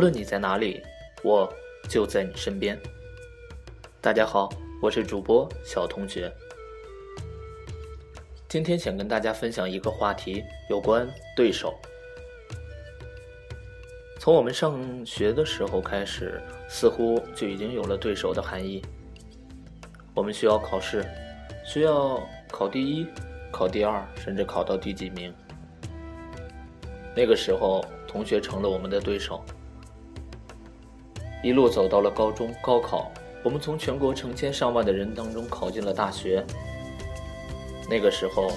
无论你在哪里，我就在你身边。大家好，我是主播小同学。今天想跟大家分享一个话题，有关对手。从我们上学的时候开始，似乎就已经有了对手的含义。我们需要考试，需要考第一、考第二，甚至考到第几名。那个时候，同学成了我们的对手。一路走到了高中、高考，我们从全国成千上万的人当中考进了大学。那个时候，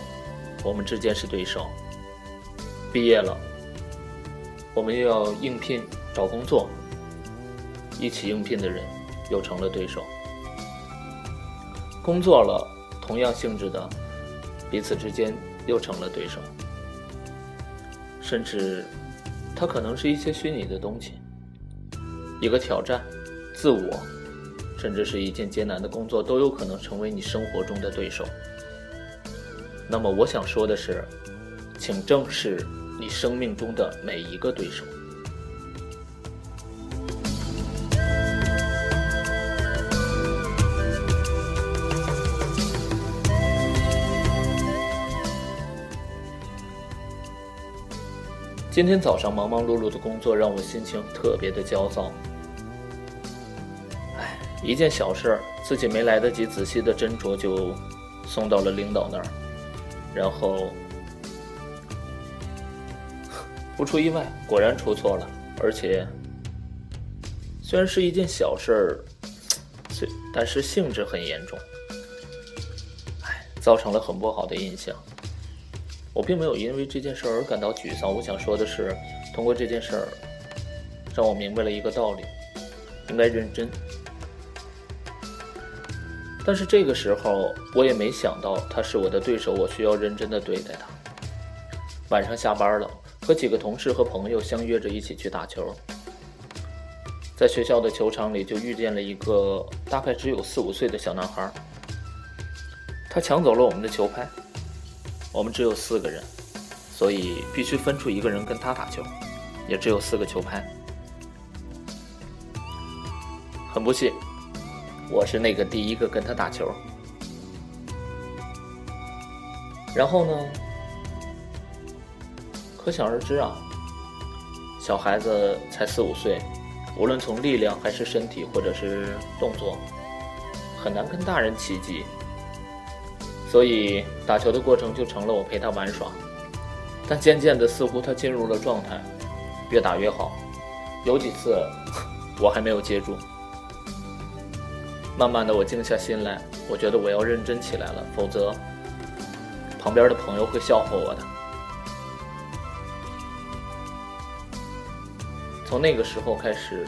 我们之间是对手。毕业了，我们又要应聘找工作，一起应聘的人又成了对手。工作了，同样性质的，彼此之间又成了对手。甚至，它可能是一些虚拟的东西，一个挑战，自我，甚至是一件艰难的工作，都有可能成为你生活中的对手。那么，我想说的是，请正视你生命中的每一个对手。今天早上忙忙碌碌的工作让我心情特别的焦躁。一件小事，自己没来得及仔细的斟酌，就送到了领导那儿，然后不出意外，果然出错了，而且虽然是一件小事，虽但是性质很严重，哎，造成了很不好的印象。我并没有因为这件事而感到沮丧。我想说的是，通过这件事儿，让我明白了一个道理：应该认真。但是这个时候，我也没想到他是我的对手，我需要认真的对待他。晚上下班了，和几个同事和朋友相约着一起去打球。在学校的球场里，就遇见了一个大概只有四五岁的小男孩，他抢走了我们的球拍。我们只有四个人，所以必须分出一个人跟他打球，也只有四个球拍。很不幸，我是那个第一个跟他打球。然后呢，可想而知啊，小孩子才四五岁，无论从力量还是身体或者是动作，很难跟大人齐级。所以打球的过程就成了我陪他玩耍，但渐渐的，似乎他进入了状态，越打越好。有几次我还没有接住，慢慢的我静下心来，我觉得我要认真起来了，否则旁边的朋友会笑话我的。从那个时候开始，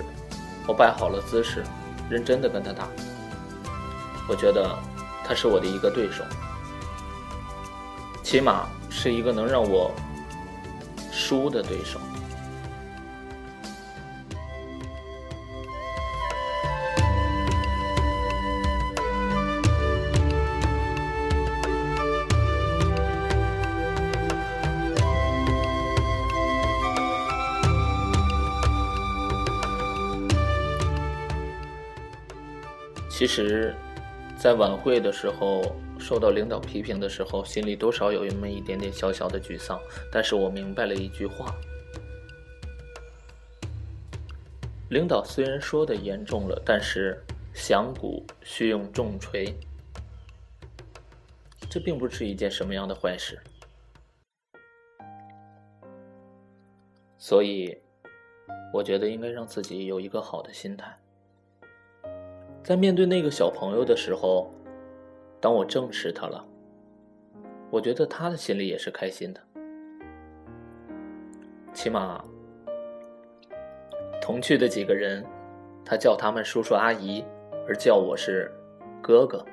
我摆好了姿势，认真的跟他打。我觉得他是我的一个对手。起码是一个能让我输的对手。其实，在晚会的时候。受到领导批评的时候，心里多少有那么一点点小小的沮丧。但是我明白了一句话：领导虽然说的严重了，但是响鼓需用重锤，这并不是一件什么样的坏事。所以，我觉得应该让自己有一个好的心态，在面对那个小朋友的时候。当我正视他了，我觉得他的心里也是开心的。起码，同去的几个人，他叫他们叔叔阿姨，而叫我是哥哥，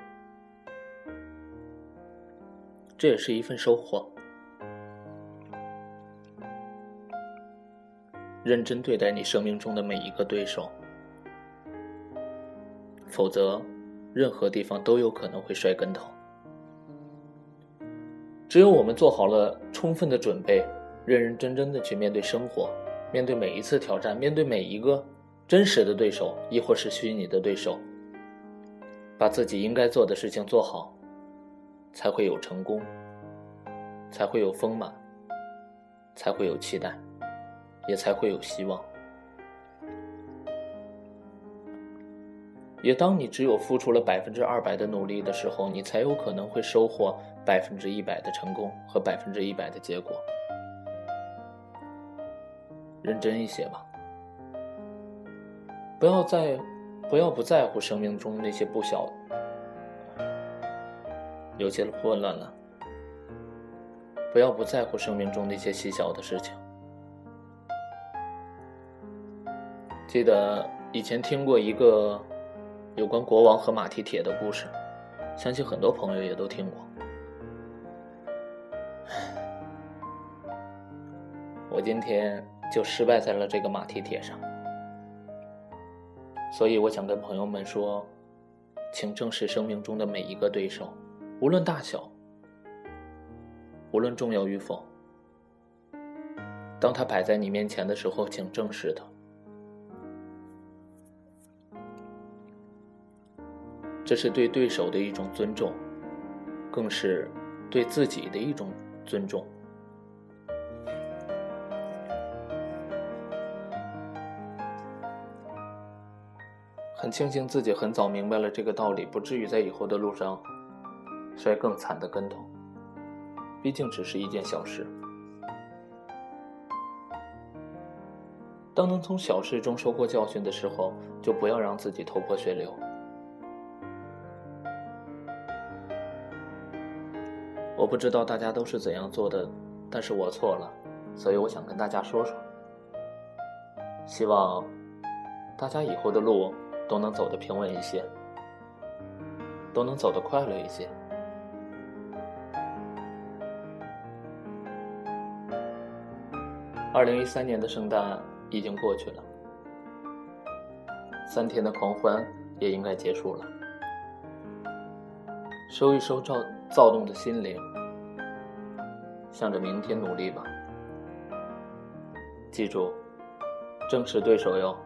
这也是一份收获。认真对待你生命中的每一个对手，否则。任何地方都有可能会摔跟头。只有我们做好了充分的准备，认认真真的去面对生活，面对每一次挑战，面对每一个真实的对手，亦或是虚拟的对手，把自己应该做的事情做好，才会有成功，才会有丰满，才会有期待，也才会有希望。也当你只有付出了百分之二百的努力的时候，你才有可能会收获百分之一百的成功和百分之一百的结果。认真一些吧，不要在，不要不在乎生命中那些不小，有些混乱了。不要不在乎生命中那些细小的事情。记得以前听过一个。有关国王和马蹄铁的故事，相信很多朋友也都听过。我今天就失败在了这个马蹄铁上，所以我想跟朋友们说，请正视生命中的每一个对手，无论大小，无论重要与否。当他摆在你面前的时候，请正视他。这是对对手的一种尊重，更是对自己的一种尊重。很庆幸自己很早明白了这个道理，不至于在以后的路上摔更惨的跟头。毕竟只是一件小事。当能从小事中收获教训的时候，就不要让自己头破血流。我不知道大家都是怎样做的，但是我错了，所以我想跟大家说说。希望大家以后的路都能走得平稳一些，都能走得快乐一些。二零一三年的圣诞已经过去了，三天的狂欢也应该结束了，收一收照躁动的心灵。向着明天努力吧！记住，正视对手哟。